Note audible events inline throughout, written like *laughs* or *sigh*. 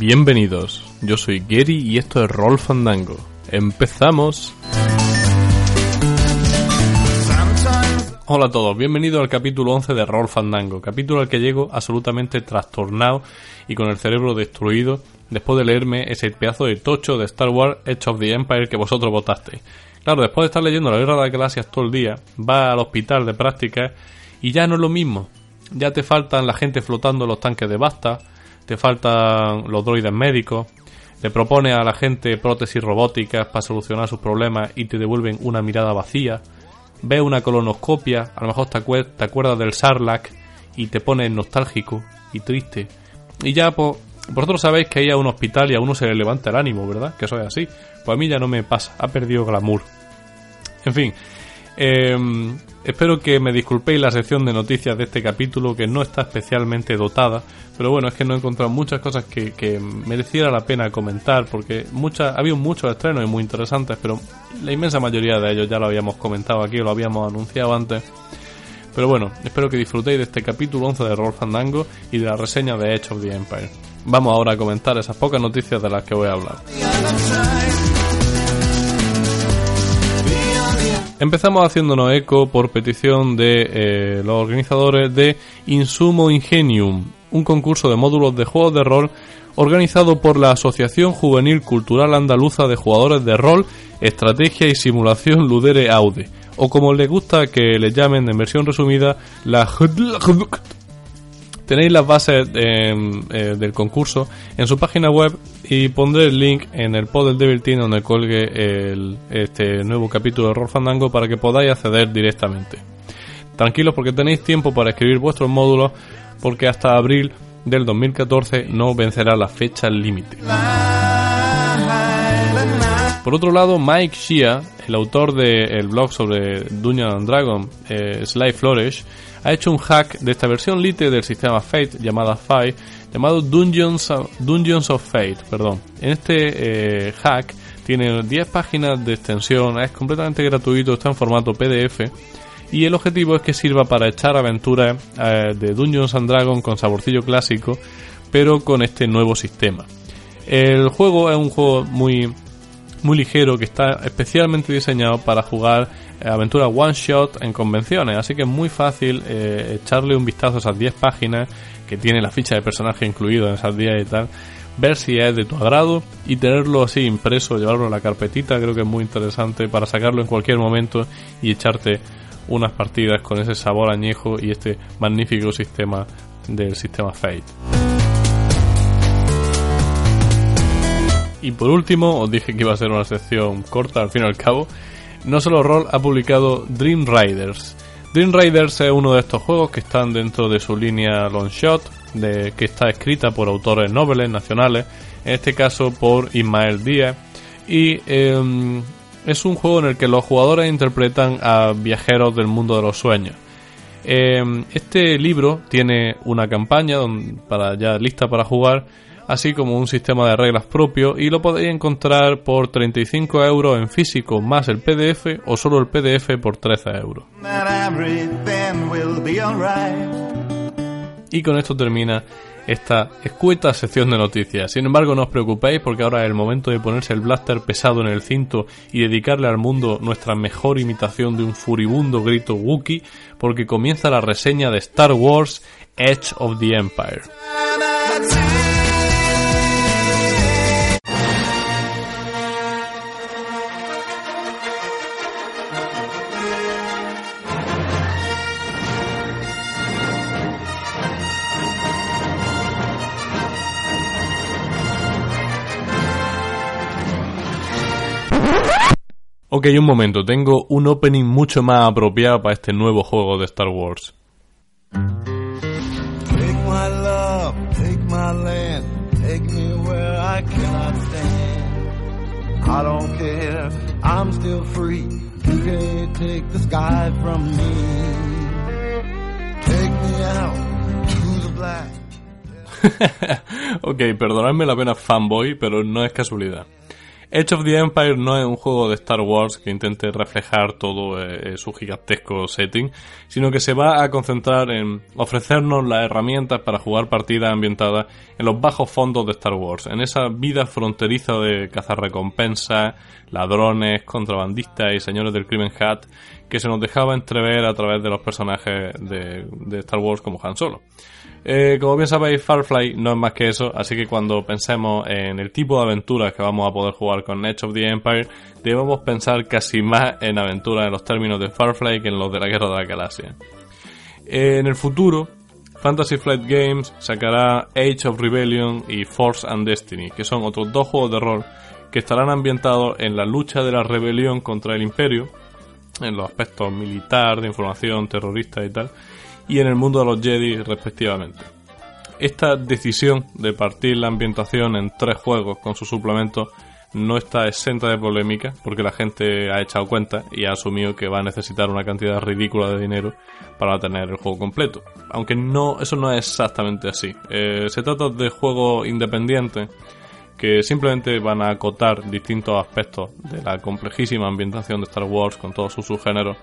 Bienvenidos, yo soy Gary y esto es Roll Fandango. ¡Empezamos! Hola a todos, bienvenidos al capítulo 11 de Roll Fandango, capítulo al que llego absolutamente trastornado y con el cerebro destruido después de leerme ese pedazo de tocho de Star Wars Edge of the Empire que vosotros votasteis. Claro, después de estar leyendo la Guerra de las Galaxias todo el día, va al hospital de prácticas y ya no es lo mismo. Ya te faltan la gente flotando en los tanques de Basta, te faltan los droides médicos, le propone a la gente prótesis robóticas para solucionar sus problemas y te devuelven una mirada vacía, ve una colonoscopia, a lo mejor te, acuerdas del Sarlacc y te pone nostálgico y triste. Y ya, pues, vosotros sabéis que hay a un hospital y a uno se le levanta el ánimo, ¿verdad? Que eso es así. Pues a mí ya no me pasa, ha perdido glamour. En fin, eh, espero que me disculpéis la sección de noticias de este capítulo que no está especialmente dotada, pero bueno, es que no he encontrado muchas cosas que, mereciera la pena comentar porque muchas, había muchos estrenos y muy interesantes, pero la inmensa mayoría de ellos ya lo habíamos comentado aquí o lo habíamos anunciado antes. Pero bueno, espero que disfrutéis de este capítulo 11 de Roll Fandango y de la reseña de Edge of the Empire. Vamos ahora a comentar esas pocas noticias de las que voy a hablar. Empezamos haciéndonos eco por petición de eh, los organizadores de Insumo Ingenium, un concurso de módulos de juegos de rol organizado por la Asociación Juvenil Cultural Andaluza de Jugadores de Rol, Estrategia y Simulación Ludere Aude, o como les gusta que le llamen en versión resumida, la Tenéis las bases em, eh, del concurso en su página web y pondré el link en el pod del Devil Team donde colgue el, este nuevo capítulo de Roll Fandango para que podáis acceder directamente. Tranquilos porque tenéis tiempo para escribir vuestros módulos porque hasta abril del 2014 no vencerá la fecha límite. Por otro lado, Mike Shia, el autor del blog sobre Dungeons and Dragon, eh, Sly Flourish, ha hecho un hack de esta versión lite del sistema Fate llamada Fai, llamado Dungeons, Dungeons of Fate. Perdón. En este eh, hack tiene 10 páginas de extensión, es completamente gratuito, está en formato PDF y el objetivo es que sirva para echar aventuras eh, de Dungeons and Dragons con saborcillo clásico, pero con este nuevo sistema. El juego es un juego muy muy ligero que está especialmente diseñado para jugar aventura one shot en convenciones, así que es muy fácil eh, echarle un vistazo a esas 10 páginas que tiene la ficha de personaje incluido en esas 10 y tal, ver si es de tu agrado y tenerlo así impreso, llevarlo en la carpetita, creo que es muy interesante para sacarlo en cualquier momento y echarte unas partidas con ese sabor añejo y este magnífico sistema del sistema Fate. Y por último, os dije que iba a ser una sección corta al fin y al cabo, no solo Roll ha publicado Dream Riders. Dream Riders es uno de estos juegos que están dentro de su línea Long Shot, de, que está escrita por autores nobles nacionales, en este caso por Ismael Díaz, y em, es un juego en el que los jugadores interpretan a viajeros del mundo de los sueños. Em, este libro tiene una campaña para ya lista para jugar así como un sistema de reglas propio y lo podéis encontrar por 35 euros en físico más el PDF o solo el PDF por 13 euros. Y con esto termina esta escueta sección de noticias. Sin embargo, no os preocupéis porque ahora es el momento de ponerse el blaster pesado en el cinto y dedicarle al mundo nuestra mejor imitación de un furibundo grito Wookiee porque comienza la reseña de Star Wars Edge of the Empire. Ok, un momento, tengo un opening mucho más apropiado para este nuevo juego de Star Wars. Take my love, take my land, take me where I cannot stand. I don't care, I'm still free. You can't take the sky from me. Take me out to the black. *laughs* ok, perdonadme la pena fanboy, pero no es casualidad. Edge of the Empire no es un juego de Star Wars que intente reflejar todo eh, su gigantesco setting, sino que se va a concentrar en ofrecernos las herramientas para jugar partidas ambientadas en los bajos fondos de Star Wars, en esa vida fronteriza de cazarrecompensas, ladrones, contrabandistas y señores del crimen hat que se nos dejaba entrever a través de los personajes de Star Wars como Han Solo. Eh, como bien sabéis, Farfly no es más que eso, así que cuando pensemos en el tipo de aventuras que vamos a poder jugar con Edge of the Empire, debemos pensar casi más en aventuras en los términos de Farfly que en los de la Guerra de la Galaxia. en el futuro, Fantasy Flight Games sacará Age of Rebellion y Force and Destiny, que son otros dos juegos de rol que estarán ambientados en la lucha de la rebelión contra el imperio, en los aspectos militar, de información, terrorista y tal, y en el mundo de los Jedi respectivamente. Esta decisión de partir la ambientación en tres juegos con su suplemento no está exenta de polémica porque la gente ha echado cuenta y ha asumido que va a necesitar una cantidad ridícula de dinero para tener el juego completo. Aunque no, eso no es exactamente así. Eh, se trata de juegos independientes que simplemente van a acotar distintos aspectos de la complejísima ambientación de Star Wars con todos sus subgéneros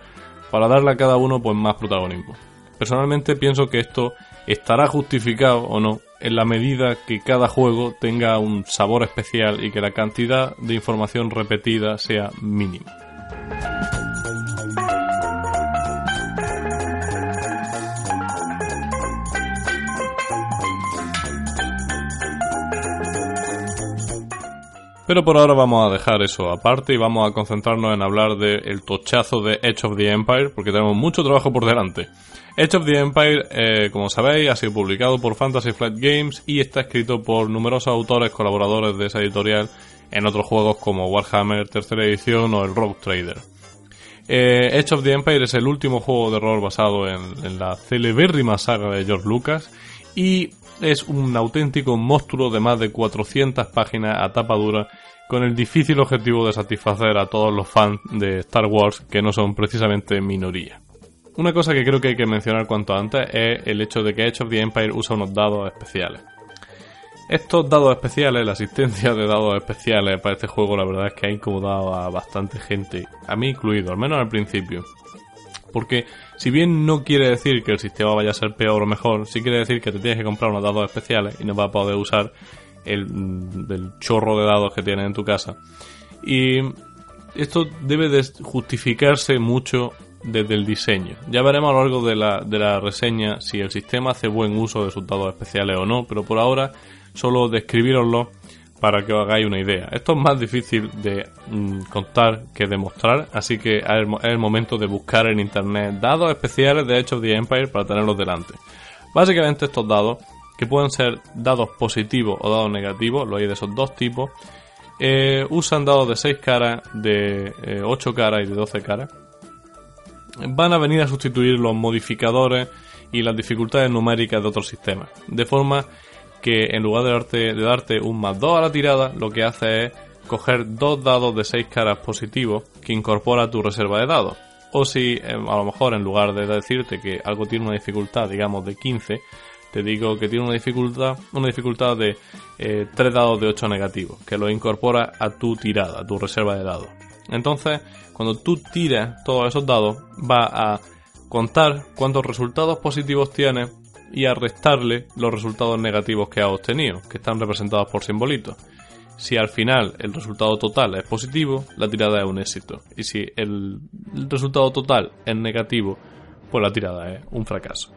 para darle a cada uno pues más protagonismo. Personalmente pienso que esto estará justificado o no en la medida que cada juego tenga un sabor especial y que la cantidad de información repetida sea mínima. Pero por ahora vamos a dejar eso aparte y vamos a concentrarnos en hablar del tochazo de Edge of the Empire, porque tenemos mucho trabajo por delante. Edge of the Empire, eh, como sabéis, ha sido publicado por Fantasy Flight Games y está escrito por numerosos autores colaboradores de esa editorial en otros juegos como Warhammer tercera edición o el Rogue Trader. Eh, Edge of the Empire es el último juego de rol basado en, en la celebérrima saga de George Lucas y es un auténtico monstruo de más de 400 páginas a tapa dura con el difícil objetivo de satisfacer a todos los fans de Star Wars que no son precisamente minoría. Una cosa que creo que hay que mencionar cuanto antes es el hecho de que Edge of the Empire usa unos dados especiales. Estos dados especiales, la asistencia de dados especiales para este juego, la verdad es que ha incomodado a bastante gente, a mí incluido, al menos al principio. Porque si bien no quiere decir que el sistema vaya a ser peor o mejor, sí quiere decir que te tienes que comprar unos dados especiales y no vas a poder usar el, chorro de dados que tienes en tu casa. Y esto debe de justificarse mucho desde el diseño. Ya veremos a lo largo de la, de la reseña si el sistema hace buen uso de sus dados especiales o no, pero por ahora solo describiroslo para que os hagáis una idea. Esto es más difícil de mm, contar que demostrar, así que es el, momento de buscar en internet dados especiales de Age of the Empire para tenerlos delante. Básicamente estos dados, que pueden ser dados positivos o dados negativos, lo hay de esos dos tipos, eh, usan dados de 6 caras, de 8 eh, caras y de 12 caras. Van a venir a sustituir los modificadores y las dificultades numéricas de otros sistemas, de forma que en lugar de darte, de darte un más 2 a la tirada, lo que hace es coger dos dados de 6 caras positivos que incorpora tu reserva de dados. O si em, a lo mejor en lugar de decirte que algo tiene una dificultad, digamos, de 15, te digo que tiene una dificultad, una dificultad de 3 eh, dados de 8 negativos, que lo incorpora a tu tirada, a tu reserva de dados. Entonces, cuando tú tiras todos esos dados, va a contar cuántos resultados positivos tienes y a restarle los resultados negativos que ha obtenido, que están representados por simbolitos. Si al final el resultado total es positivo, la tirada es un éxito. Y si el resultado total es negativo, pues la tirada es un fracaso.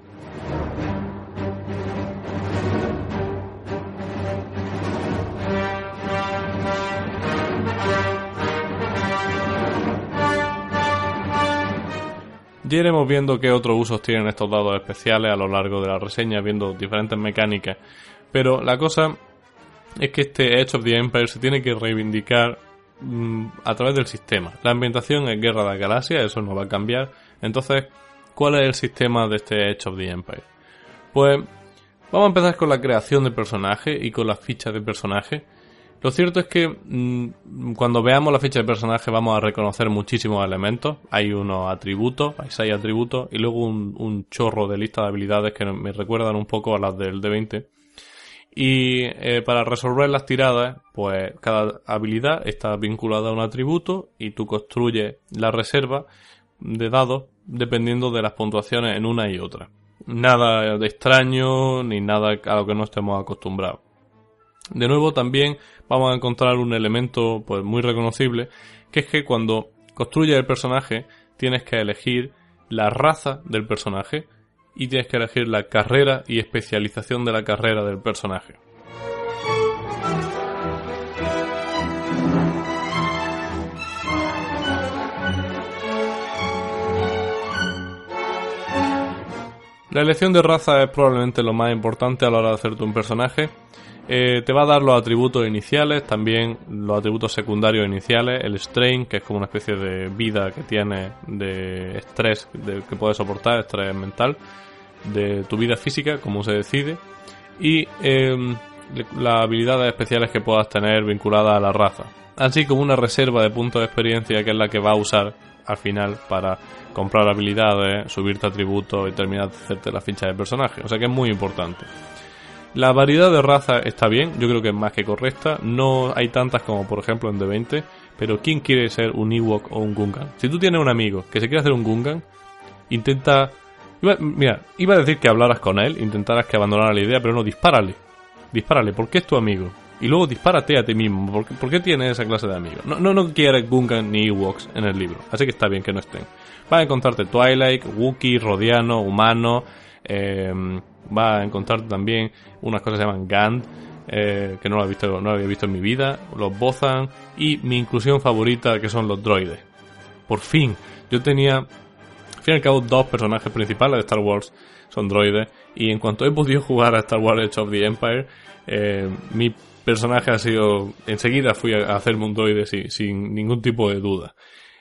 Ya iremos viendo qué otros usos tienen estos dados especiales a lo largo de la reseña, viendo diferentes mecánicas. Pero la cosa es que este Edge of the Empire se tiene que reivindicar mm, a través del sistema. La ambientación es Guerra de la Galaxia, eso no va a cambiar. Entonces, ¿cuál es el sistema de este Edge of the Empire? Pues vamos a empezar con la creación de personaje y con las fichas de personaje. Lo cierto es que mm, cuando veamos la ficha de personaje vamos a reconocer muchísimos elementos. Hay unos atributos, hay seis atributos y luego un, chorro de lista de habilidades que me recuerdan un poco a las del D20. Y eh, para resolver las tiradas, pues cada habilidad está vinculada a un atributo y tú construyes la reserva de dados dependiendo de las puntuaciones en una y otra. Nada de extraño ni nada a lo que no estemos acostumbrados. De nuevo también vamos a encontrar un elemento pues muy reconocible, que es que cuando construyes el personaje tienes que elegir la raza del personaje y tienes que elegir la carrera y especialización de la carrera del personaje. La elección de raza es probablemente lo más importante a la hora de hacerte un personaje. Eh, te va a dar los atributos iniciales, también los atributos secundarios iniciales, el strain, que es como una especie de vida que tiene de estrés que puedes soportar, estrés mental, de tu vida física, como se decide, y em, las habilidades especiales que puedas tener vinculadas a la raza, así como una reserva de puntos de experiencia que es la que va a usar al final para comprar habilidades, subirte atributos y terminar de hacerte la ficha de personaje. O sea que es muy importante. La variedad de razas está bien, yo creo que es más que correcta. No hay tantas como por ejemplo en D20, pero ¿quién quiere ser un Ewok o un Gungan? Si tú tienes un amigo que se quiere hacer un Gungan, intenta... mira, iba a decir que hablaras con él, intentaras que abandonara la idea, pero no, dispárale. Dispárale, porque es tu amigo. Y luego dispárate a ti mismo. ¿Por qué, por qué tienes esa clase de amigos? No, no, no quieres Gungan ni Ewoks en el libro. Así que está bien que no estén. Vas a encontrarte Twilight, Wookiee, Rodiano, Humano. Eh, vas a encontrarte también unas cosas que se llaman Gand. Eh, que no lo, visto, no había visto en mi vida. Los Bozan. Y mi inclusión favorita que son los droides. Por fin. Yo tenía. Al fin y al cabo, dos personajes principales de Star Wars son droides. Y en cuanto he podido jugar a Star Wars Age of the Empire, eh, mi personaje ha sido. Enseguida fui a hacerme un droide sin, ningún tipo de duda.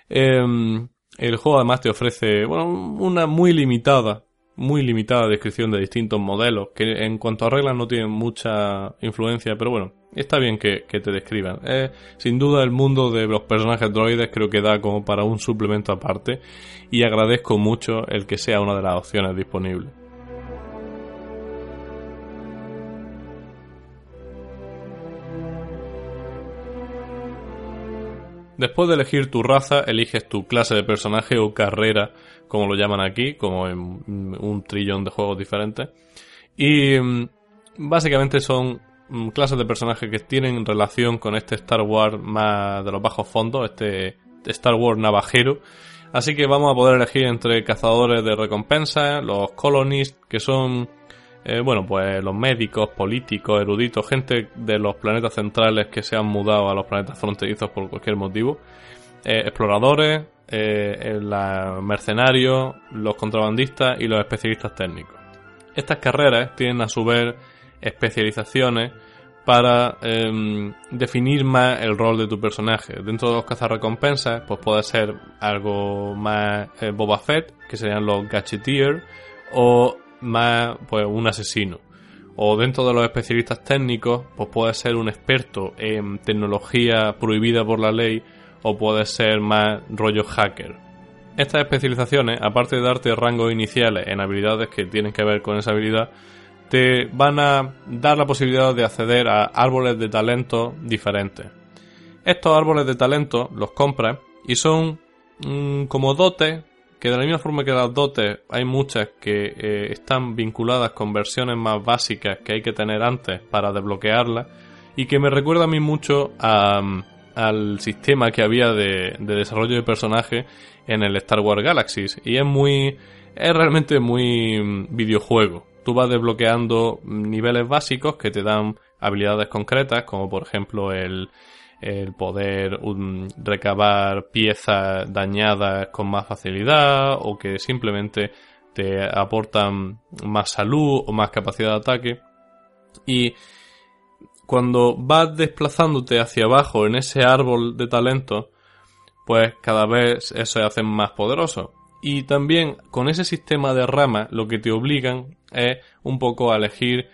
Em, el juego además te ofrece, bueno, una muy limitada, muy limitada descripción de distintos modelos, que en cuanto a reglas no tienen mucha influencia, pero bueno, está bien que, te describan. sin duda el mundo de los personajes droides creo que da como para un suplemento aparte y agradezco mucho el que sea una de las opciones disponibles. Después de elegir tu raza, eliges tu clase de personaje o carrera, como lo llaman aquí, como en un trillón de juegos diferentes. Y mm, básicamente son mm, clases de personajes que tienen relación con este Star Wars más de los bajos fondos, este Star Wars navajero. Así que vamos a poder elegir entre cazadores de recompensas, los colonists, que son eh, bueno, pues los médicos, políticos, eruditos, gente de los planetas centrales que se han mudado a los planetas fronterizos por cualquier motivo, eh, exploradores, eh, mercenarios, los contrabandistas y los especialistas técnicos. Estas carreras tienen a su vez especializaciones para em, definir más el rol de tu personaje. Dentro de los cazarrecompensas, pues puede ser algo más Boba Fett, que serían los Gadgeteer, o más pues un asesino. O dentro de los especialistas técnicos, pues puede ser un experto en tecnología prohibida por la ley o puede ser más rollo hacker. Estas especializaciones, aparte de darte rangos iniciales en habilidades que tienen que ver con esa habilidad, te van a dar la posibilidad de acceder a árboles de talento diferentes. Estos árboles de talento los compras y son mm, como dotes que de la misma forma que las dotes hay muchas que eh, están vinculadas con versiones más básicas que hay que tener antes para desbloquearlas y que me recuerda a mí mucho al sistema que había de, desarrollo de personaje en el Star Wars Galaxies. Y es muy es realmente muy mm, videojuego. Tú vas desbloqueando niveles básicos que te dan habilidades concretas como por ejemplo el el poder recabar piezas dañadas con más facilidad o que simplemente te aportan más salud o más capacidad de ataque. Y cuando vas desplazándote hacia abajo en ese árbol de talento, pues cada vez eso se hace más poderoso. Y también con ese sistema de ramas lo que te obligan es un poco a elegir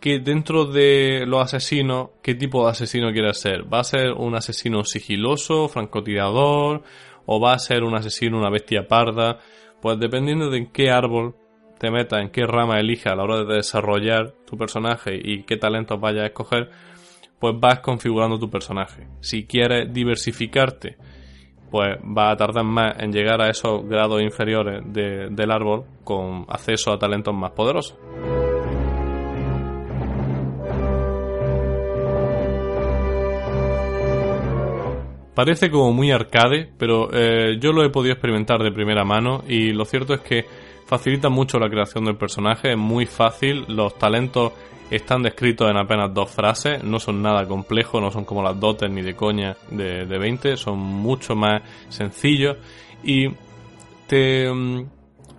que dentro de los asesinos, qué tipo de asesino quieres ser. ¿Va a ser un asesino sigiloso, francotirador? ¿O va a ser un asesino, una bestia parda? Pues dependiendo de en qué árbol te metas, en qué rama elijas a la hora de desarrollar tu personaje y qué talentos vayas a escoger, pues vas configurando tu personaje. Si quieres diversificarte pues va a tardar más en llegar a esos grados inferiores del árbol con acceso a talentos más poderosos. Parece como muy arcade, pero eh, yo lo he podido experimentar de primera mano y lo cierto es que facilita mucho la creación del personaje, es muy fácil, los talentos están descritos en apenas dos frases, no son nada complejos, no son como las dotes ni de coña de, de 20, son mucho más sencillos y te... Mm,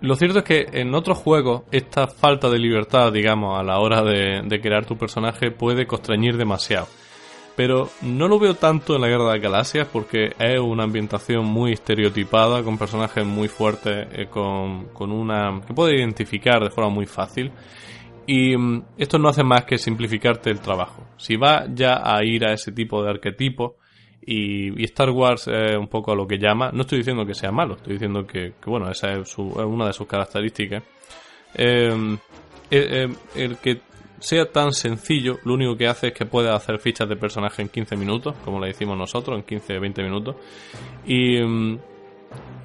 lo cierto es que en otros juegos esta falta de libertad, digamos, a la hora de, de crear tu personaje puede constreñir demasiado pero no lo veo tanto en la Guerra de Galaxias porque es una ambientación muy estereotipada, con personajes muy fuertes, eh, con, con, una que puede identificar de forma muy fácil. Y mm, esto no hace más que simplificarte el trabajo. Si vas ya a ir a ese tipo de arquetipo, y, Star Wars es un poco a lo que llama, no estoy diciendo que sea malo, estoy diciendo que, bueno, esa es, una de sus características. Eh, eh, el que sea tan sencillo, lo único que hace es que puedes hacer fichas de personaje en 15 minutos, como le decimos nosotros, en 15-20 minutos. Y mm,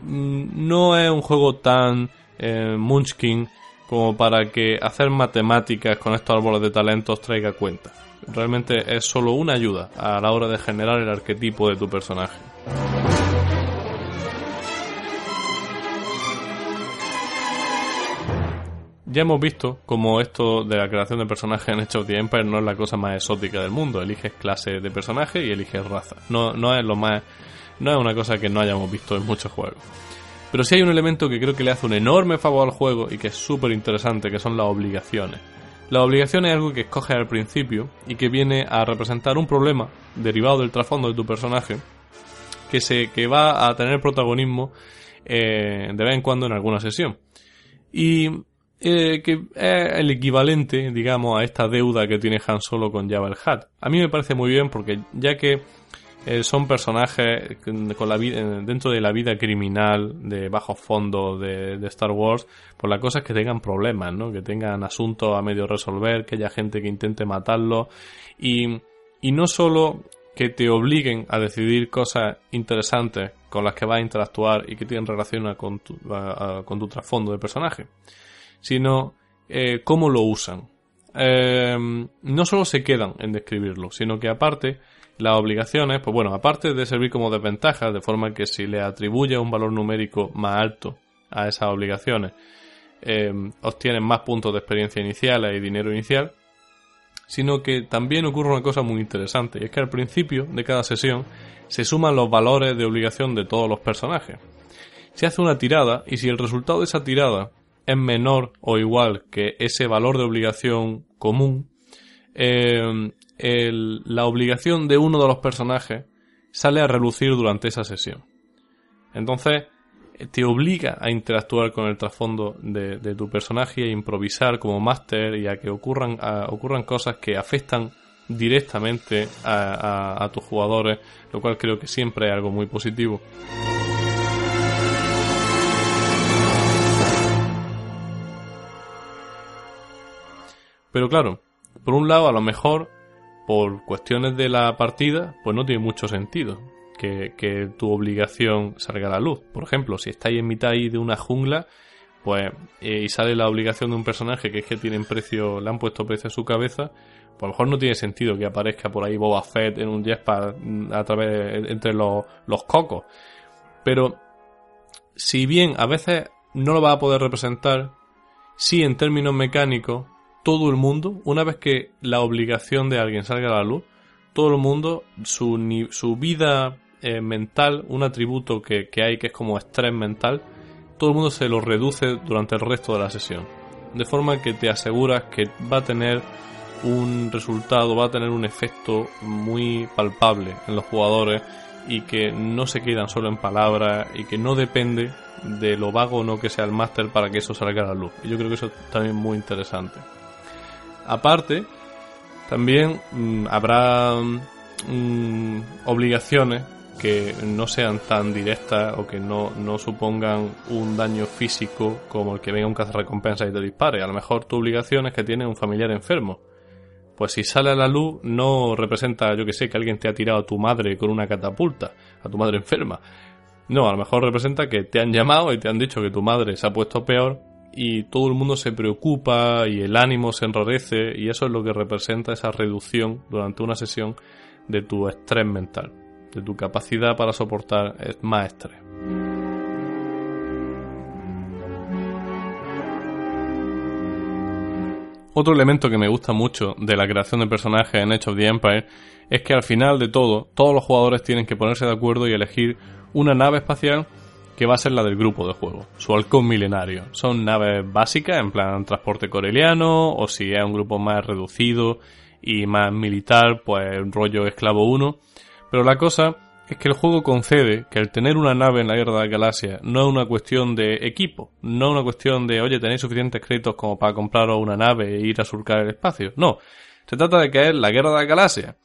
no es un juego tan eh, munchkin como para que hacer matemáticas con estos árboles de talentos traiga cuenta. Realmente es solo una ayuda a la hora de generar el arquetipo de tu personaje. Ya hemos visto como esto de la creación de personajes en Age of the Empire no es la cosa más exótica del mundo. Eliges clase de personaje y eliges raza. No, no es lo más. No es una cosa que no hayamos visto en muchos juegos. Pero sí hay un elemento que creo que le hace un enorme favor al juego y que es súper interesante, que son las obligaciones. Las obligaciones es algo que escoges al principio y que viene a representar un problema derivado del trasfondo de tu personaje que, se, que va a tener protagonismo eh, de vez en cuando en alguna sesión. Y eh, que es el equivalente, digamos, a esta deuda que tiene Han Solo con Jabba el Hutt. A mí me parece muy bien porque ya que eh, son personajes con la vida, dentro de la vida criminal de bajo fondo de, Star Wars, pues la cosa es que tengan problemas, ¿no? Que tengan asuntos a medio resolver, que haya gente que intente matarlo y, y no solo que te obliguen a decidir cosas interesantes con las que vas a interactuar y que tienen relación tu, con tu trasfondo de personaje, sino eh, cómo lo usan. Eh, no solo se quedan en describirlo, sino que aparte las obligaciones, pues bueno, aparte de servir como desventaja, de forma que si le atribuye un valor numérico más alto a esas obligaciones, eh, obtienen más puntos de experiencia inicial y dinero inicial, sino que también ocurre una cosa muy interesante, y es que al principio de cada sesión se suman los valores de obligación de todos los personajes. Se hace una tirada y si el resultado de esa tirada es menor o igual que ese valor de obligación común, eh, la obligación de uno de los personajes sale a relucir durante esa sesión. Entonces, te obliga a interactuar con el trasfondo de, tu personaje, a improvisar como máster y a que ocurran, ocurran cosas que afectan directamente a tus jugadores, lo cual creo que siempre es algo muy positivo. Pero claro, por un lado, a lo mejor, por cuestiones de la partida, pues no tiene mucho sentido que, tu obligación salga a la luz. Por ejemplo, si estáis en mitad ahí de una jungla, pues, eh, y sale la obligación de un personaje que es que tienen precio, le han puesto precio a su cabeza, pues a lo mejor no tiene sentido que aparezca por ahí Boba Fett en un jetpack mm, a través, entre los, los cocos. Pero, si bien a veces no lo va a poder representar, sí en términos mecánicos todo el mundo, una vez que la obligación de alguien salga a la luz, todo el mundo, su, su vida eh, mental, un atributo que, hay que es como estrés mental, todo el mundo se lo reduce durante el resto de la sesión. De forma que te aseguras que va a tener un resultado, va a tener un efecto muy palpable en los jugadores y que no se quedan solo en palabras y que no depende de lo vago o no que sea el máster para que eso salga a la luz. Y yo creo que eso es también muy interesante. Aparte, también mm, habrá mm, obligaciones que no sean tan directas o que no, no, supongan un daño físico como el que venga un cazarrecompensa y te dispare. A lo mejor tu obligación es que tienes un familiar enfermo. Pues si sale a la luz no representa, yo que sé, que alguien te ha tirado a tu madre con una catapulta, a tu madre enferma. No, a lo mejor representa que te han llamado y te han dicho que tu madre se ha puesto peor y todo el mundo se preocupa y el ánimo se enrarece y eso es lo que representa esa reducción durante una sesión de tu estrés mental, de tu capacidad para soportar más estrés. Otro elemento que me gusta mucho de la creación de personajes en Age of the Empire es que al final de todo, todos los jugadores tienen que ponerse de acuerdo y elegir una nave espacial que va a ser la del grupo de juego, su halcón milenario. Son naves básicas, en plan transporte coreliano, o si es un grupo más reducido y más militar, pues rollo esclavo 1. Pero la cosa es que el juego concede que el tener una nave en la guerra de la galaxia no es una cuestión de equipo, no es una cuestión de, oye, tenéis suficientes créditos como para compraros una nave e ir a surcar el espacio. No, se trata de que es la guerra de la galaxia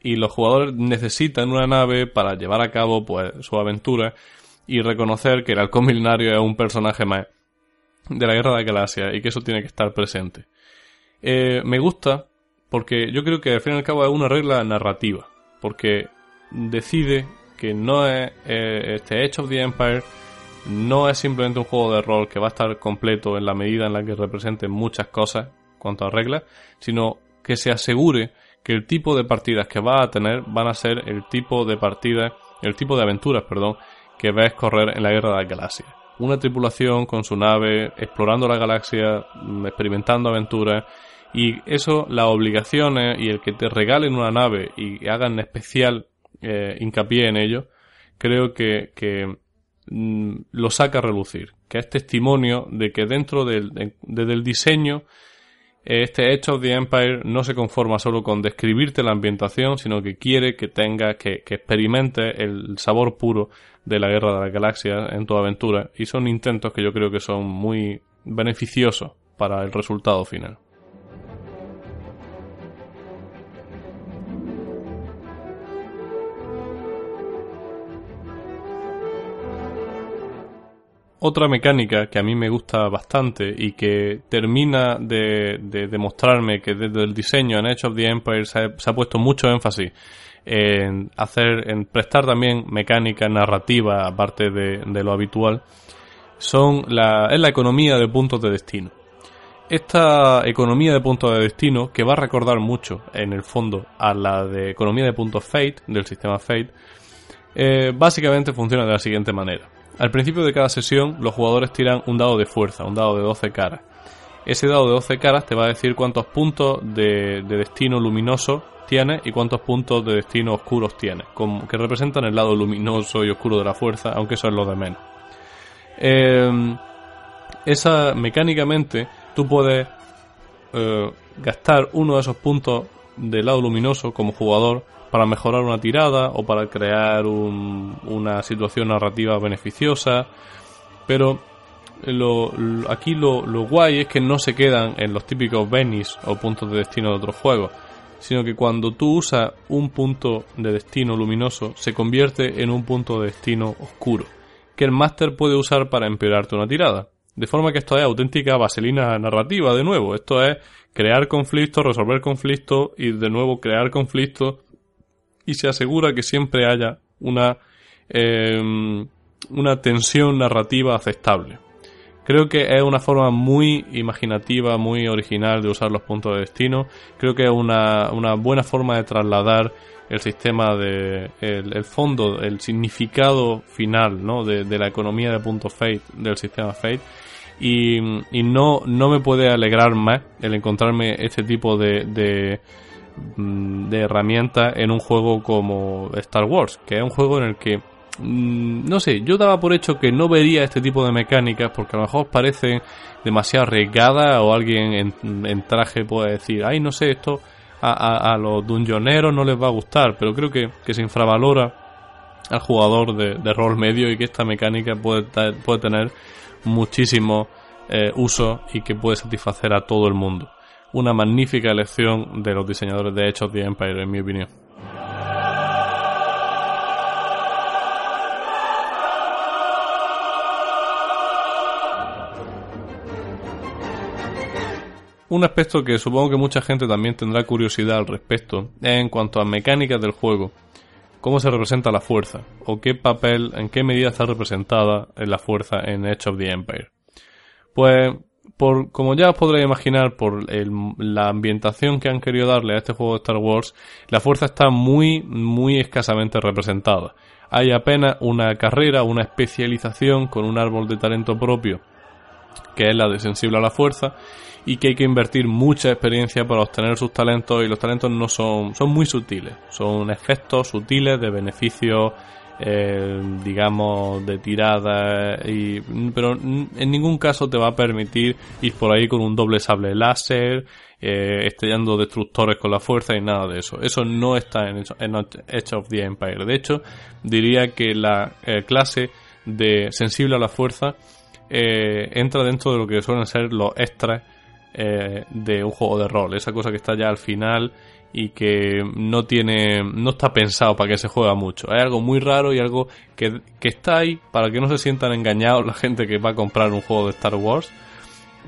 y los jugadores necesitan una nave para llevar a cabo pues su aventura y reconocer que el halcón milenario es un personaje más de la guerra de la galaxia y que eso tiene que estar presente. Eh, me gusta porque yo creo que al fin y al cabo es una regla narrativa, porque decide que no es eh, este Age of the Empire no es simplemente un juego de rol que va a estar completo en la medida en la que represente muchas cosas cuanto a reglas, sino que se asegure que el tipo de partidas que va a tener van a ser el tipo de partidas, el tipo de aventuras, perdón, que ves correr en la Guerra de las Galaxias. Una tripulación con su nave, explorando la galaxia, mm, experimentando aventuras, y eso, las obligaciones y el que te regalen una nave y hagan especial eh, hincapié en ello, creo que, que mm, lo saca a relucir, que es testimonio de que dentro del, del diseño este Age of the Empire no se conforma solo con describirte la ambientación, sino que quiere que tengas, que, que experimente el sabor puro de la guerra de las galaxias en tu aventura. Y son intentos que yo creo que son muy beneficiosos para el resultado final. Otra mecánica que a mí me gusta bastante y que termina de, demostrarme que desde el diseño en Age of the Empire se ha, puesto mucho énfasis en hacer, en prestar también mecánica narrativa aparte de, lo habitual, son es la economía de puntos de destino. Esta economía de puntos de destino, que va a recordar mucho en el fondo a la de economía de puntos Fate, del sistema Fate, eh, básicamente funciona de la siguiente manera. Al principio de cada sesión, los jugadores tiran un dado de fuerza, un dado de 12 caras. Ese dado de 12 caras te va a decir cuántos puntos de, destino luminoso tienes y cuántos puntos de destino oscuros tienes, que representan el lado luminoso y oscuro de la fuerza, aunque eso es lo de menos. Em, esa mecánicamente tú puedes eh, gastar uno de esos puntos del lado luminoso como jugador para mejorar una tirada o para crear una situación narrativa beneficiosa. Pero lo, aquí lo, guay es que no se quedan en los típicos venis o puntos de destino de otros juegos, sino que cuando tú usas un punto de destino luminoso, se convierte en un punto de destino oscuro, que el máster puede usar para empeorarte una tirada. De forma que esto es auténtica vaselina narrativa, de nuevo. Esto es crear conflictos, resolver conflictos y de nuevo crear conflictos y se asegura que siempre haya una, em, una tensión narrativa aceptable. Creo que es una forma muy imaginativa, muy original de usar los puntos de destino. Creo que es una, una buena forma de trasladar el sistema de el, fondo, el significado final ¿no? de, la economía de puntos Fate, del sistema Fate. Y, y, no, no me puede alegrar más el encontrarme este tipo de de herramientas en un juego como Star Wars, que es un juego en el que mm, no sé, yo daba por hecho que no vería este tipo de mecánicas porque a lo mejor parecen demasiado arriesgadas o alguien en, traje puede decir, ay, no sé, esto a, los dungeoneros no les va a gustar, pero creo que, se infravalora al jugador de, rol medio y que esta mecánica puede, puede tener muchísimo eh, uso y que puede satisfacer a todo el mundo. Una magnífica elección de los diseñadores de Age of the Empire, en mi opinión. Un aspecto que supongo que mucha gente también tendrá curiosidad al respecto es en cuanto a mecánicas del juego. ¿Cómo se representa la fuerza? ¿O qué papel, en qué medida está representada la fuerza en Edge of the Empire? Pues, por, como ya os podréis imaginar, por la ambientación que han querido darle a este juego de Star Wars, la fuerza está muy, muy escasamente representada. Hay apenas una carrera, una especialización con un árbol de talento propio, que es la de sensible a la fuerza, y que hay que invertir mucha experiencia para obtener sus talentos y los talentos no son, son muy sutiles, son efectos sutiles de beneficios, eh, digamos, de tirada, y, pero en ningún caso te va a permitir ir por ahí con un doble sable láser, eh, estrellando destructores con la fuerza y nada de eso. Eso no está en, en Edge of the Empire. De hecho, diría que la eh, clase de sensible a la fuerza entra dentro de lo que suelen ser los extras eh, de un juego de rol. Esa cosa que está ya al final y que no tiene no está pensado para que se juega mucho. Hay algo muy raro y algo que, está ahí para que no se sientan engañados la gente que va a comprar un juego de Star Wars,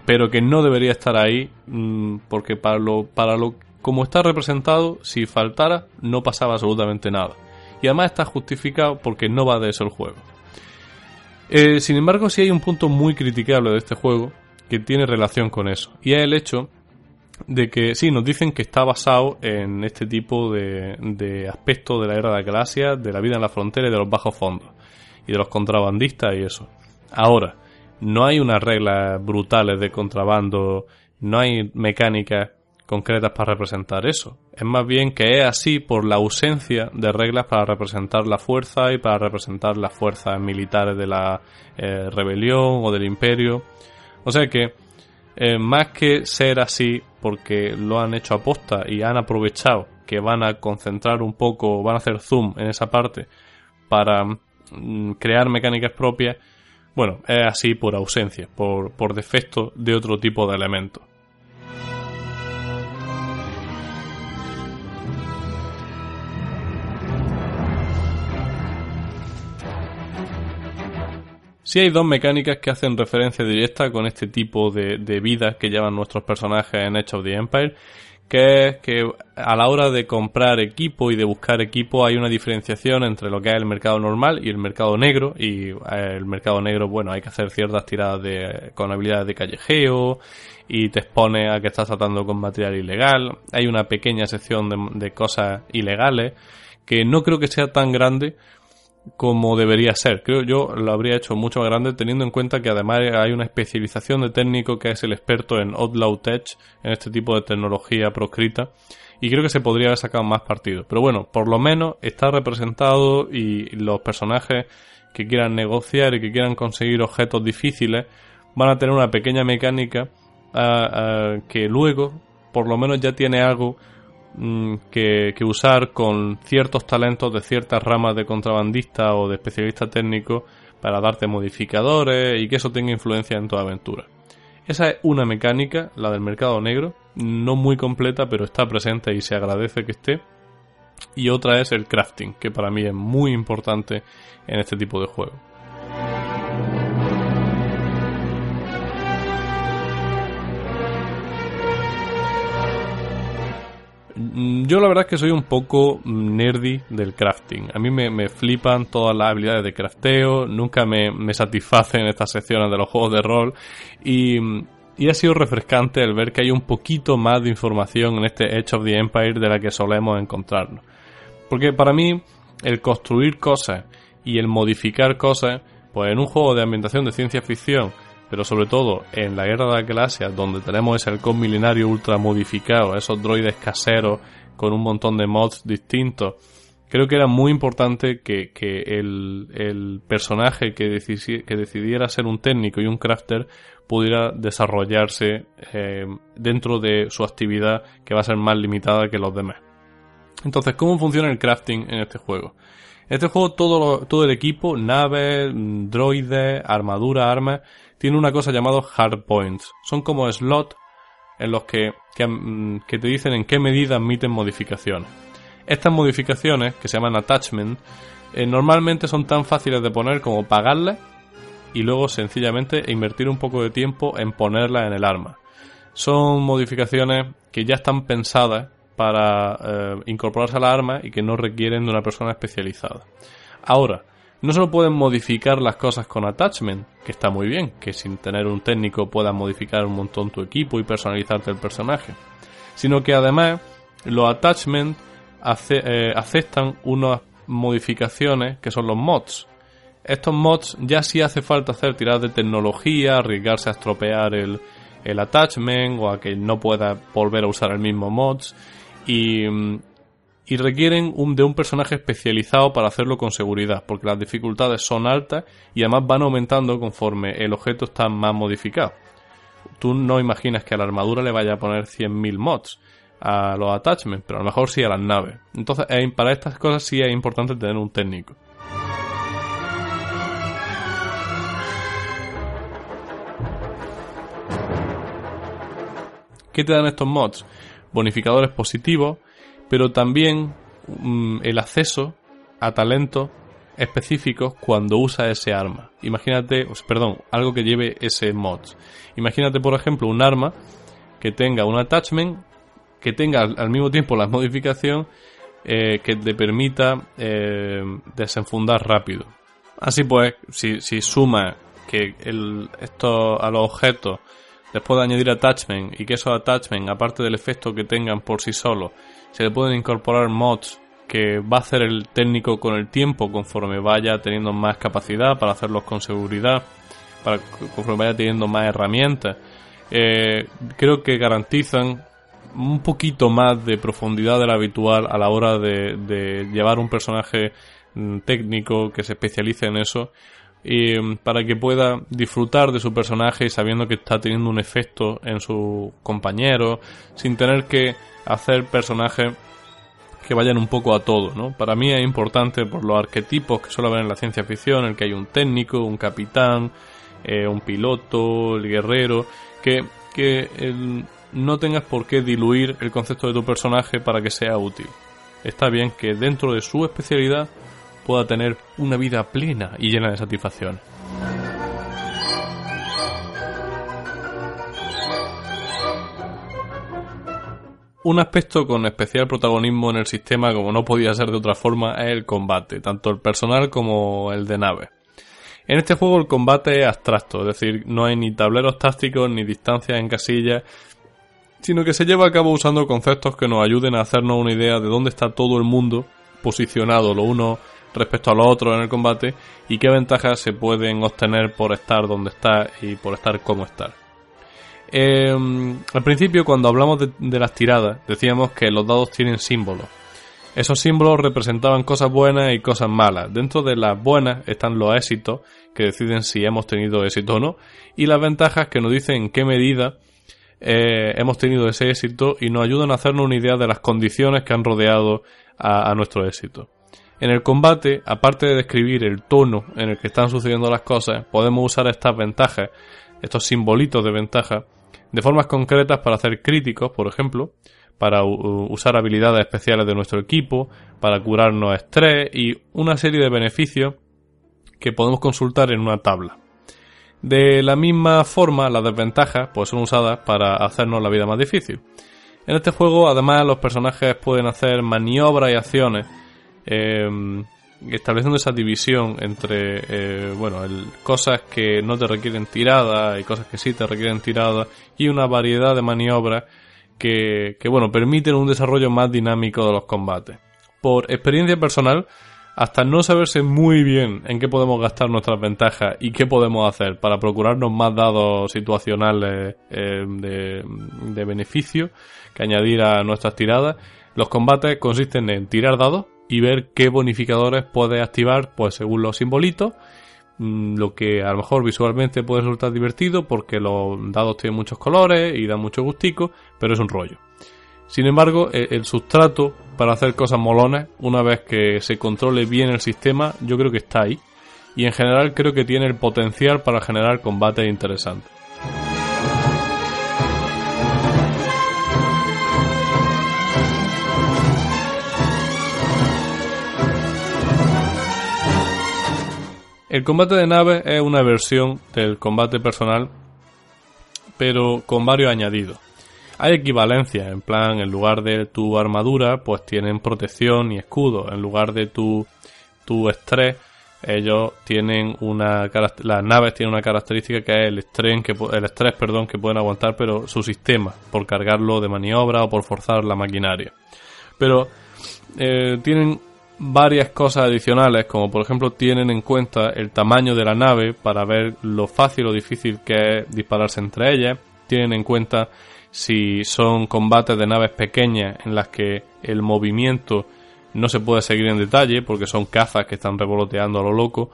pero que no debería estar ahí mm, porque para lo para lo como está representado, si faltara no pasaba absolutamente nada. Y además está justificado porque no va de eso el juego. Eh, sin embargo, si hay un punto muy criticable de este juego, que tiene relación con eso. Y es el hecho de que sí, nos dicen que está basado en este tipo de, de aspectos de la guerra de la galaxia, de la vida en la frontera y de los bajos fondos. Y de los contrabandistas y eso. Ahora, no hay unas reglas brutales de contrabando, no hay mecánicas concretas para representar eso. Es más bien que es así por la ausencia de reglas para representar la fuerza y para representar las fuerzas militares de la eh, rebelión o del imperio. O sea que, eh, más que ser así, porque lo han hecho aposta y han aprovechado que van a concentrar un poco, van a hacer zoom en esa parte para mm, crear mecánicas propias, bueno, es así por ausencia, por, por defecto de otro tipo de elementos. Sí hay dos mecánicas que hacen referencia directa con este tipo de, de vidas que llevan nuestros personajes en Edge of the Empire, que es que a la hora de comprar equipo y de buscar equipo hay una diferenciación entre lo que es el mercado normal y el mercado negro y eh, el mercado negro bueno hay que hacer ciertas tiradas de, con habilidades de callejeo y te expone a que estás tratando con material ilegal. Hay una pequeña sección de, de cosas ilegales que no creo que sea tan grande como debería ser. Creo yo lo habría hecho mucho más grande teniendo en cuenta que además hay una especialización de técnico que es el experto en Outlaw Tech, en este tipo de tecnología proscrita, y creo que se podría haber sacado más partido. Pero bueno, por lo menos está representado y los personajes que quieran negociar y que quieran conseguir objetos difíciles van a tener una pequeña mecánica ah, ah, que luego por lo menos ya tiene algo Mm, que, usar con ciertos talentos de ciertas ramas de contrabandista o de especialista técnico para darte modificadores y que eso tenga influencia en tu aventura. Esa es una mecánica, la del mercado negro, no muy completa, pero está presente y se agradece que esté. Y otra es el crafting, que para mí es muy importante en este tipo de juego. Yo la verdad es que soy un poco nerdy del crafting. A mí me, flipan todas las habilidades de crafteo, nunca me, me, satisfacen estas secciones de los juegos de rol y, y, ha sido refrescante el ver que hay un poquito más de información en este Edge of the Empire de la que solemos encontrarnos. Porque para mí el construir cosas y el modificar cosas, pues en un juego de ambientación de ciencia ficción pero sobre todo en la Guerra de la Galaxia, donde tenemos ese halcón milenario ultra modificado, esos droides caseros con un montón de mods distintos, creo que era muy importante que, el, personaje que, decidiera ser un técnico y un crafter pudiera desarrollarse eh, dentro de su actividad que va a ser más limitada que los demás. Entonces, ¿cómo funciona el crafting en este juego? En este juego todo, todo el equipo, naves, droides, armadura, armas, tiene una cosa llamada hard points. Son como slots en los que, que, que te dicen en qué medida admiten modificaciones. Estas modificaciones, que se llaman attachment, eh, normalmente son tan fáciles de poner como pagarlas y luego sencillamente invertir un poco de tiempo en ponerlas en el arma. Son modificaciones que ya están pensadas para eh, incorporarse a la arma y que no requieren de una persona especializada. Ahora, no solo pueden modificar las cosas con attachment, que está muy bien, que sin tener un técnico puedas modificar un montón tu equipo y personalizarte el personaje, sino que además los attachments eh, aceptan unas modificaciones que son los mods. Estos mods ya sí hace falta hacer tiradas de tecnología, arriesgarse a estropear el, el attachment o a que no pueda volver a usar el mismo mods y, y requieren de un personaje especializado para hacerlo con seguridad, porque las dificultades son altas y además van aumentando conforme el objeto está más modificado. Tú no imaginas que a la armadura le vaya a poner 100.000 mods, a los attachments, pero a lo mejor sí a las naves. Entonces, para estas cosas sí es importante tener un técnico. ¿Qué te dan estos mods? Bonificadores positivos, pero también mm, el acceso a talentos específicos cuando usa ese arma. Imagínate, perdón, algo que lleve ese mod. Imagínate, por ejemplo, un arma que tenga un attachment que tenga al mismo tiempo la modificación eh, que te permita eh, desenfundar rápido. Así pues, si, si suma que el, esto a los objetos después de añadir attachment y que esos attachment, aparte del efecto que tengan por sí solos, se le pueden incorporar mods que va a hacer el técnico con el tiempo conforme vaya teniendo más capacidad para hacerlos con seguridad, para conforme vaya teniendo más herramientas. Eh, creo que garantizan un poquito más de profundidad de la habitual a la hora de, llevar un personaje mm, técnico que se especialice en eso mm, para que pueda disfrutar de su personaje sabiendo que está teniendo un efecto en su compañero sin tener que hacer personajes que vayan un poco a todo, ¿no? Para mí es importante por los arquetipos que suele haber en la ciencia ficción, el que hay un técnico, un capitán, eh, un piloto, el guerrero, que, que no tengas por qué diluir el concepto de tu personaje para que sea útil. Está bien que dentro de su especialidad pueda tener una vida plena y llena de satisfacción. Un aspecto con especial protagonismo en el sistema, como no podía ser de otra forma, es el combate, tanto el personal como el de nave. En este juego el combate es abstracto, es decir, no hay ni tableros tácticos ni distancias en casillas, sino que se lleva a cabo usando conceptos que nos ayuden a hacernos una idea de dónde está todo el mundo posicionado lo uno respecto a lo otro en el combate y qué ventajas se pueden obtener por estar donde está y por estar como estar. Em, al principio, cuando hablamos de, de las tiradas, decíamos que los dados tienen símbolos. Esos símbolos representaban cosas buenas y cosas malas. Dentro de las buenas están los éxitos, que deciden si hemos tenido éxito o no, y las ventajas que nos dicen en qué medida eh, hemos tenido ese éxito y nos ayudan a hacernos una idea de las condiciones que han rodeado a, nuestro éxito. En el combate, aparte de describir el tono en el que están sucediendo las cosas, podemos usar estas ventajas, estos simbolitos de ventaja, de formas concretas para hacer críticos, por ejemplo, para usar habilidades especiales de nuestro equipo, para curarnos estrés y una serie de beneficios que podemos consultar en una tabla. De la misma forma, las desventajas pues, son usadas para hacernos la vida más difícil. En este juego, además, los personajes pueden hacer maniobras y acciones, eh, estableciendo esa división entre eh, bueno, cosas que no te requieren tirada y cosas que sí te requieren tirada, y una variedad de maniobras que, que bueno, permiten un desarrollo más dinámico de los combates. Por experiencia personal, hasta no saberse muy bien en qué podemos gastar nuestras ventajas y qué podemos hacer para procurarnos más dados situacionales eh, de, beneficio que añadir a nuestras tiradas, los combates consisten en tirar dados, y ver qué bonificadores puedes activar pues según los simbolitos mm, lo que a lo mejor visualmente puede resultar divertido porque los dados tienen muchos colores y dan mucho gustico, pero es un rollo. Sin embargo, el, el, sustrato para hacer cosas molones, una vez que se controle bien el sistema, yo creo que está ahí. Y en general creo que tiene el potencial para generar combates interesantes. El combate de naves es una versión del combate personal, pero con varios añadidos. Hay equivalencia, en plan, en lugar de tu armadura, pues tienen protección y escudo. En lugar de tu, tu estrés, ellos tienen una las naves tienen una característica que es el estrés que el estrés perdón que pueden aguantar pero su sistema por cargarlo de maniobra o por forzar la maquinaria pero eh, tienen varias cosas adicionales, como por ejemplo tienen en cuenta el tamaño de la nave para ver lo fácil o difícil que es dispararse entre ellas, tienen en cuenta si son combates de naves pequeñas en las que el movimiento no se puede seguir en detalle porque son cazas que están revoloteando a lo loco,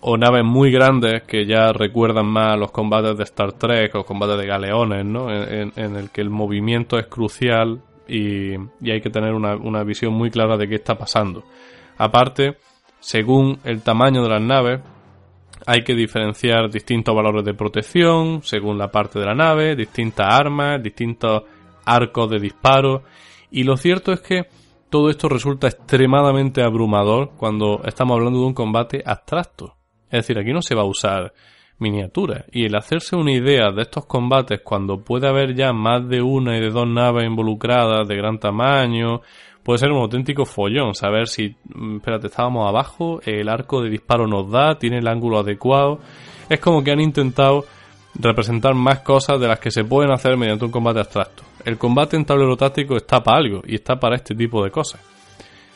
o naves muy grandes que ya recuerdan más los combates de Star Trek o combates de galeones, ¿no? en el que el movimiento es crucial y, hay que tener una, una, visión muy clara de qué está pasando. Aparte, según el tamaño de las naves, hay que diferenciar distintos valores de protección, según la parte de la nave, distintas armas, distintos arcos de disparo. Y lo cierto es que todo esto resulta extremadamente abrumador cuando estamos hablando de un combate abstracto. Es decir, aquí no se va a usar miniaturas. Y el hacerse una idea de estos combates cuando puede haber ya más de una y de dos naves involucradas de gran tamaño, puede ser un auténtico follón. Saber si, mm, espérate, estábamos abajo, el arco de disparo nos da, tiene el ángulo adecuado. Es como que han intentado representar más cosas de las que se pueden hacer mediante un combate abstracto. El combate en tablero táctico está para algo y está para este tipo de cosas.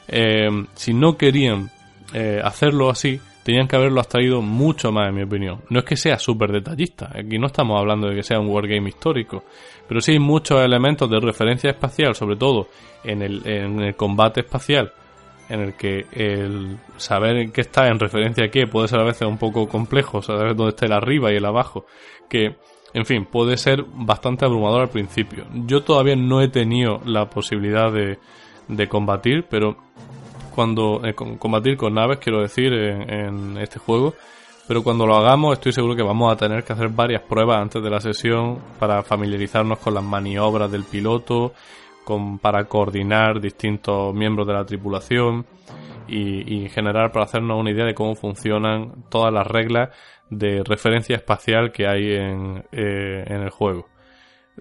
Eh, si no querían eh, hacerlo así, tenían que haberlo traído mucho más, en mi opinión. No es que sea súper detallista, aquí no estamos hablando de que sea un wargame histórico, pero sí hay muchos elementos de referencia espacial, sobre todo en el, en el combate espacial, en el que el saber qué está en referencia a qué puede ser a veces un poco complejo, saber dónde está el arriba y el abajo, que, en fin, puede ser bastante abrumador al principio. Yo todavía no he tenido la posibilidad de, de combatir, pero cuando eh, combatir con naves, quiero decir, en, este juego. Pero cuando lo hagamos, estoy seguro que vamos a tener que hacer varias pruebas antes de la sesión para familiarizarnos con las maniobras del piloto, con, para coordinar distintos miembros de la tripulación y, en general para hacernos una idea de cómo funcionan todas las reglas de referencia espacial que hay en, eh, el juego.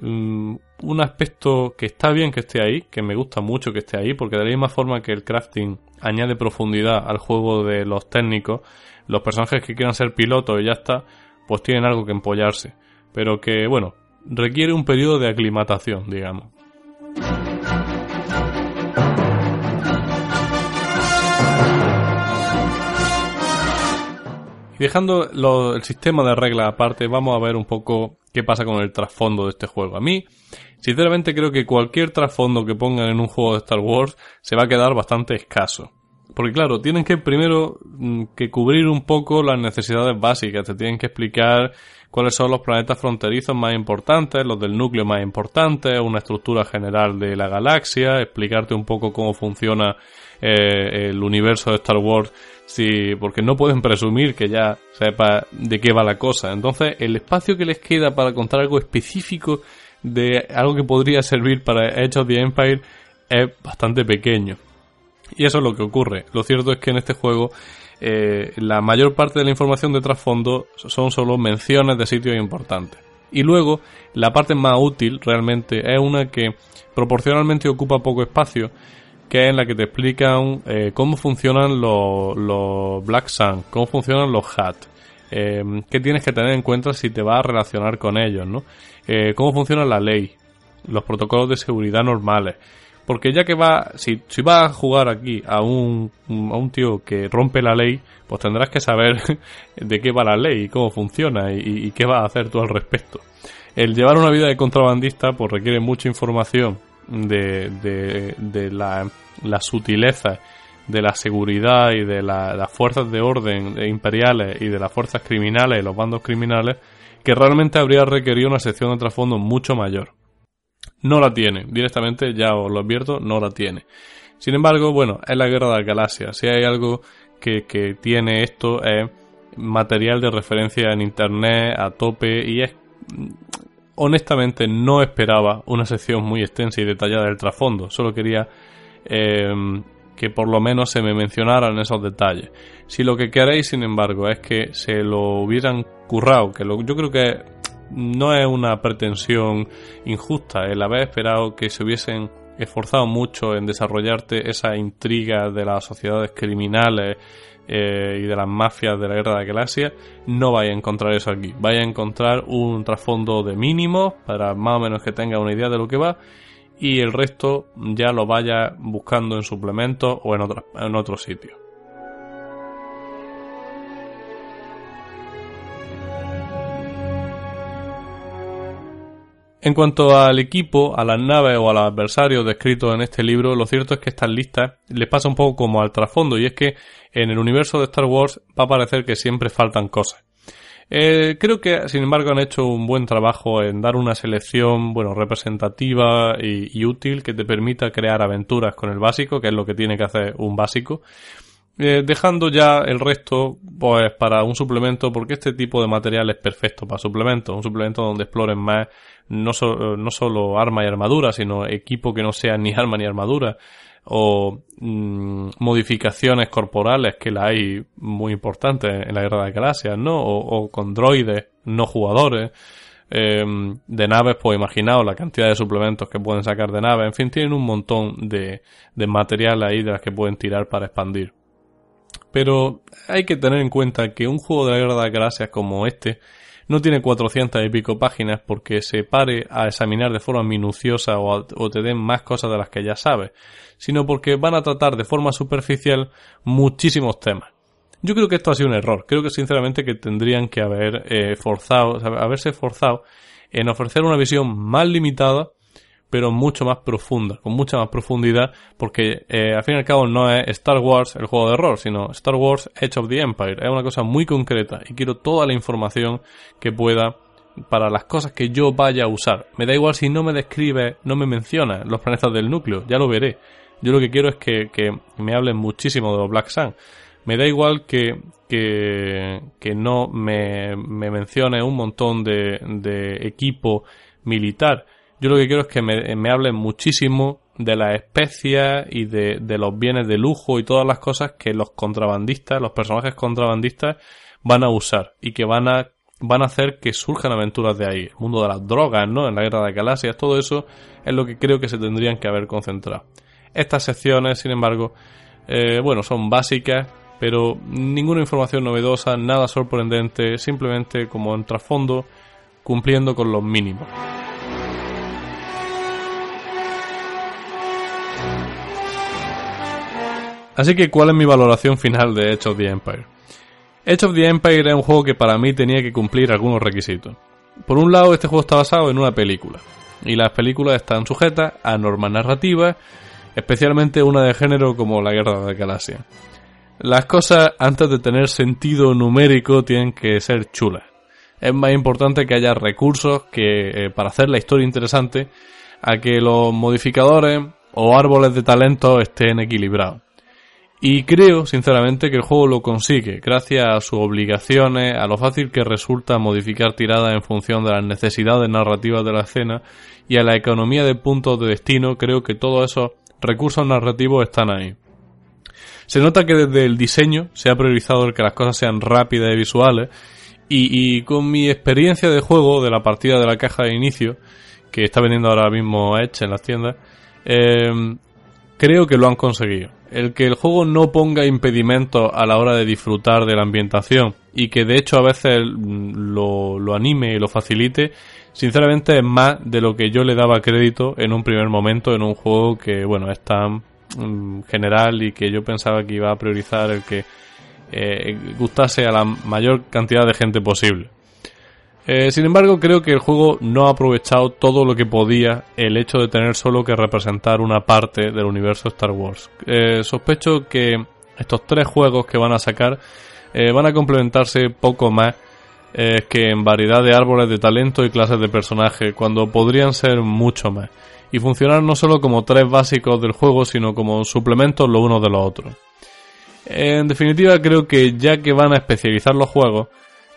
Mm, un aspecto que está bien que esté ahí, que me gusta mucho que esté ahí, porque de la misma forma que el crafting añade profundidad al juego de los técnicos, los personajes que quieran ser pilotos y ya está, pues tienen algo que empollarse. Pero que, bueno, requiere un periodo de aclimatación, digamos. Dejando el sistema de reglas aparte, vamos a ver un poco qué pasa con el trasfondo de este juego. A mí, sinceramente creo que cualquier trasfondo que pongan en un juego de Star Wars se va a quedar bastante escaso. Porque claro, tienen que primero mm, que cubrir un poco las necesidades básicas, te tienen que explicar cuáles son los planetas fronterizos más importantes, los del núcleo más importantes, una estructura general de la galaxia, explicarte un poco cómo funciona eh, el universo de Star Wars, sí, porque no pueden presumir que ya sepa de qué va la cosa. Entonces, el espacio que les queda para contar algo específico de algo que podría servir para Age of the Empire es bastante pequeño. Y eso es lo que ocurre. Lo cierto es que en este juego eh, la mayor parte de la información de trasfondo son solo menciones de sitios importantes. Y luego, la parte más útil realmente es una que proporcionalmente ocupa poco espacio, que es en la que te explican eh, cómo funcionan los, Black Sun, cómo funcionan los HAT, eh, qué tienes que tener en cuenta si te vas a relacionar con ellos, ¿no? cómo funciona la ley, los protocolos de seguridad normales, porque ya que va, si, si vas a jugar aquí a un, a un tío que rompe la ley, pues tendrás que saber *laughs* de qué va la ley y cómo funciona y, qué vas a hacer tú al respecto. El llevar una vida de contrabandista pues requiere mucha información de, de, de la, sutileza de la seguridad y de las fuerzas de orden imperiales y de las fuerzas criminales y los bandos criminales que realmente habría requerido una sección de trasfondo mucho mayor. No la tiene, directamente ya os lo advierto, no la tiene. Sin embargo, bueno, es la guerra de las galaxias. Si hay algo que, que tiene esto es material de referencia en internet a tope y es honestamente no esperaba una sección muy extensa y detallada del trasfondo, solo quería eh, que por lo menos se me mencionaran esos detalles. Si lo que queréis, sin embargo, es que se lo hubieran currado, que yo creo que no es una pretensión injusta el haber esperado que se hubiesen esforzado mucho en desarrollarte esa intriga de las sociedades criminales eh, y de las mafias de la guerra de la galaxia, no vaya a encontrar eso aquí. Vaya a encontrar un trasfondo de mínimo para más o menos que tenga una idea de lo que va y el resto ya lo vaya buscando en suplementos o en, otro, en otro sitio. En cuanto al equipo, a las naves o a los adversarios descritos en este libro, lo cierto es que estas listas les pasa un poco como al trasfondo, y es que en el universo de Star Wars va a parecer que siempre faltan cosas. Eh, creo que, sin embargo, han hecho un buen trabajo en dar una selección, bueno, representativa y, útil que te permita crear aventuras con el básico, que es lo que tiene que hacer un básico. Eh, dejando ya el resto pues para un suplemento porque este tipo de material es perfecto para suplementos un suplemento donde exploren más no, no solo arma y armadura, sino equipo que no sea ni arma ni armadura, o mm, modificaciones corporales que la hay muy importantes en la guerra de galaxias, ¿no? O, con droides no jugadores. Em, de naves, pues imaginaos la cantidad de suplementos que pueden sacar de naves. En fin, tienen un montón de, de material ahí de las que pueden tirar para expandir. Pero hay que tener en cuenta que un juego de la guerra de galaxias como este no tiene 400 y pico páginas porque se pare a examinar de forma minuciosa o, te den más cosas de las que ya sabes, sino porque van a tratar de forma superficial muchísimos temas. Yo creo que esto ha sido un error. Creo que sinceramente que tendrían que haber eh, forzado, haberse forzado en ofrecer una visión más limitada pero mucho más profunda, con mucha más profundidad, porque eh, al fin y al cabo no es Star Wars el juego de error, sino Star Wars Edge of the Empire. Es una cosa muy concreta y quiero toda la información que pueda para las cosas que yo vaya a usar. Me da igual si no me describe, no me menciona los planetas del núcleo, ya lo veré. Yo lo que quiero es que, que me hablen muchísimo de los Black Sun. Me da igual que, no me, me mencione un montón de equipo militar yo lo que quiero es que me, me hablen muchísimo de las especias y de, de, los bienes de lujo y todas las cosas que los contrabandistas, los personajes contrabandistas van a usar y que van a van a hacer que surjan aventuras de ahí. El mundo de las drogas, ¿no? En la guerra de galaxias, todo eso es lo que creo que se tendrían que haber concentrado. Estas secciones, sin embargo, eh, bueno, son básicas, pero ninguna información novedosa, nada sorprendente, simplemente como en trasfondo, cumpliendo con los mínimos. Así que, ¿cuál es mi valoración final de Edge of the Empire? Edge of the Empire es un juego que para mí tenía que cumplir algunos requisitos. Por un lado, este juego está basado en una película, y las películas están sujetas a normas narrativas, especialmente una de género como la Guerra de la Galaxia. Las cosas, antes de tener sentido numérico, tienen que ser chulas. Es más importante que haya recursos que eh, para hacer la historia interesante, a que los modificadores o árboles de talento estén equilibrados. Y creo, sinceramente, que el juego lo consigue, gracias a sus obligaciones, a lo fácil que resulta modificar tiradas en función de las necesidades narrativas de la escena y a la economía de puntos de destino, creo que todos esos recursos narrativos están ahí. Se nota que desde el diseño se ha priorizado el que las cosas sean rápidas y visuales, y, con mi experiencia de juego de la partida de la caja de inicio, que está vendiendo ahora mismo Edge en las tiendas, eh, creo que lo han conseguido el que el juego no ponga impedimentos a la hora de disfrutar de la ambientación y que de hecho a veces lo, lo, anime y lo facilite, sinceramente es más de lo que yo le daba crédito en un primer momento en un juego que, bueno, es tan mm, general y que yo pensaba que iba a priorizar el que eh, gustase a la mayor cantidad de gente posible. Eh, sin embargo, creo que el juego no ha aprovechado todo lo que podía el hecho de tener solo que representar una parte del universo Star Wars. Eh, sospecho que estos tres juegos que van a sacar eh, van a complementarse poco más que en variedad de árboles de talento y clases de personaje, cuando podrían ser mucho más, y funcionar no solo como tres básicos del juego, sino como suplementos los unos de los otros. En definitiva, creo que ya que van a especializar los juegos,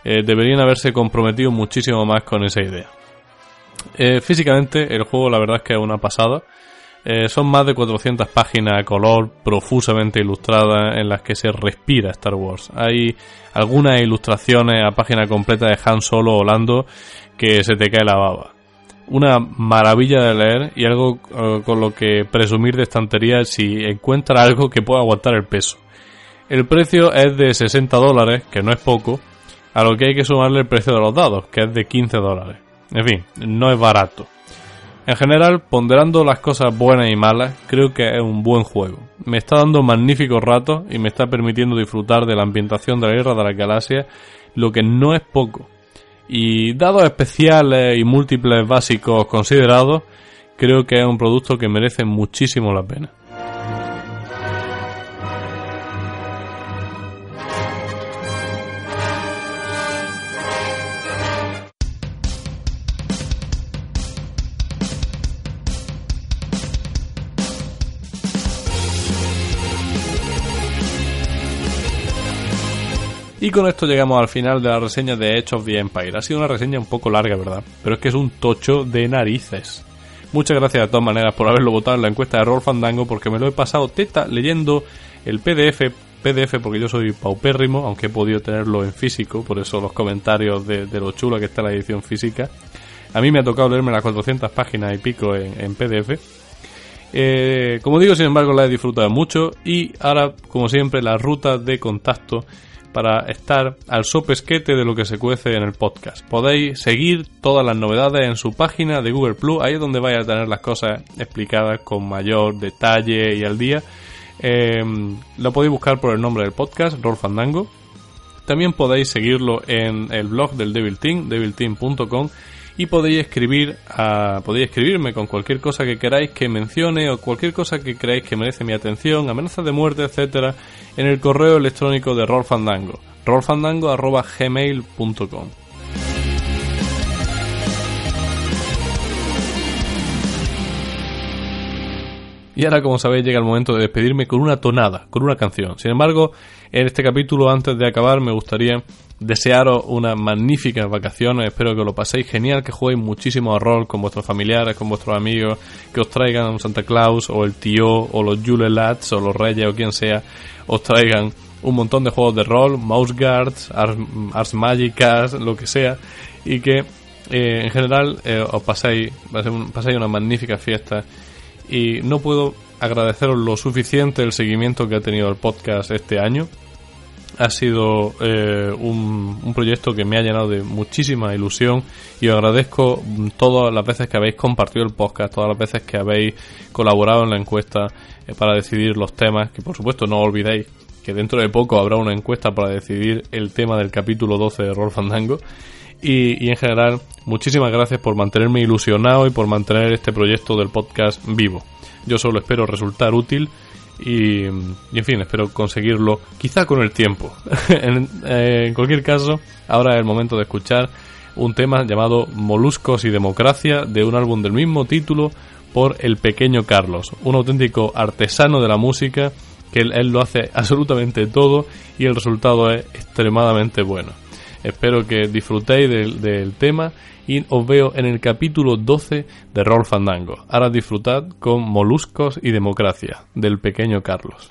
eh, deberían haberse comprometido muchísimo más con esa idea. Eh, físicamente, el juego la verdad es que es una pasada. Eh, son más de 400 páginas a color profusamente ilustradas en las que se respira Star Wars. Hay algunas ilustraciones a página completa de Han Solo volando que se te cae la baba. Una maravilla de leer y algo con lo que presumir de estantería si encuentra algo que pueda aguantar el peso. El precio es de 60 dólares, que no es poco, a lo que hay que sumarle el precio de los dados, que es de 15 dólares. En fin, no es barato. En general, ponderando las cosas buenas y malas, creo que es un buen juego. Me está dando magníficos ratos y me está permitiendo disfrutar de la ambientación de la Guerra de la Galaxia, lo que no es poco. Y dados especiales y múltiples básicos considerados, creo que es un producto que merece muchísimo la pena. Con esto llegamos al final de la reseña de Edge of the Empire. Ha sido una reseña un poco larga, ¿verdad? Pero es que es un tocho de narices. Muchas gracias de todas maneras por haberlo votado en la encuesta de Roll Fandango porque me lo he pasado teta leyendo el PDF PDF porque yo soy paupérrimo, aunque he podido tenerlo en físico, por eso los comentarios de, lo chulo que está la edición física. A mí me ha tocado leerme las 400 páginas y pico en, PDF. Eh, como digo, sin embargo, la he disfrutado mucho y ahora, como siempre, las rutas de contacto para estar al sopesquete de lo que se cuece en el podcast. Podéis seguir todas las novedades en su página de Google Plus, ahí es donde vais a tener las cosas explicadas con mayor detalle y al día. Eh, lo podéis buscar por el nombre del podcast, Rolf Fandango. También podéis seguirlo en el blog del Devil Team, devilteam.com y podéis escribir a, podéis escribirme con cualquier cosa que queráis que mencione o cualquier cosa que creáis que merece mi atención, amenazas de muerte, etcétera, en el correo electrónico de rolfandango, rolfandango@gmail.com. Y ahora, como sabéis, llega el momento de despedirme con una tonada, con una canción. Sin embargo, en este capítulo, antes de acabar, me gustaría desearos unas magníficas vacaciones. Espero que lo paséis genial, que juguéis muchísimo a rol con vuestros familiares, con vuestros amigos, que os traigan un Santa Claus o el tío o los Jule Lads o los Reyes o quien sea, os traigan un montón de juegos de rol, Mouse Guards, Ars, Magicas, lo que sea, y que eh, en general eh, os paséis, paséis una magnífica fiesta y no puedo agradeceros lo suficiente el seguimiento que ha tenido el podcast este año ha sido eh, un, proyecto que me ha llenado de muchísima ilusión y os agradezco todas las veces que habéis compartido el podcast, todas las veces que habéis colaborado en la encuesta eh, para decidir los temas, que por supuesto no olvidéis que dentro de poco habrá una encuesta para decidir el tema del capítulo 12 de Roll Fandango. Y, en general, muchísimas gracias por mantenerme ilusionado y por mantener este proyecto del podcast vivo. Yo solo espero resultar útil y, en fin, espero conseguirlo quizá con el tiempo. *laughs* Eh, en, cualquier caso, ahora es el momento de escuchar un tema llamado Moluscos y Democracia de un álbum del mismo título por el pequeño Carlos, un auténtico artesano de la música que él, lo hace *laughs* absolutamente todo y el resultado es extremadamente bueno. Espero que disfrutéis del tema y os veo en el capítulo 12 de Roll Fandango. Ahora disfrutad con Moluscos y Democracia del pequeño Carlos.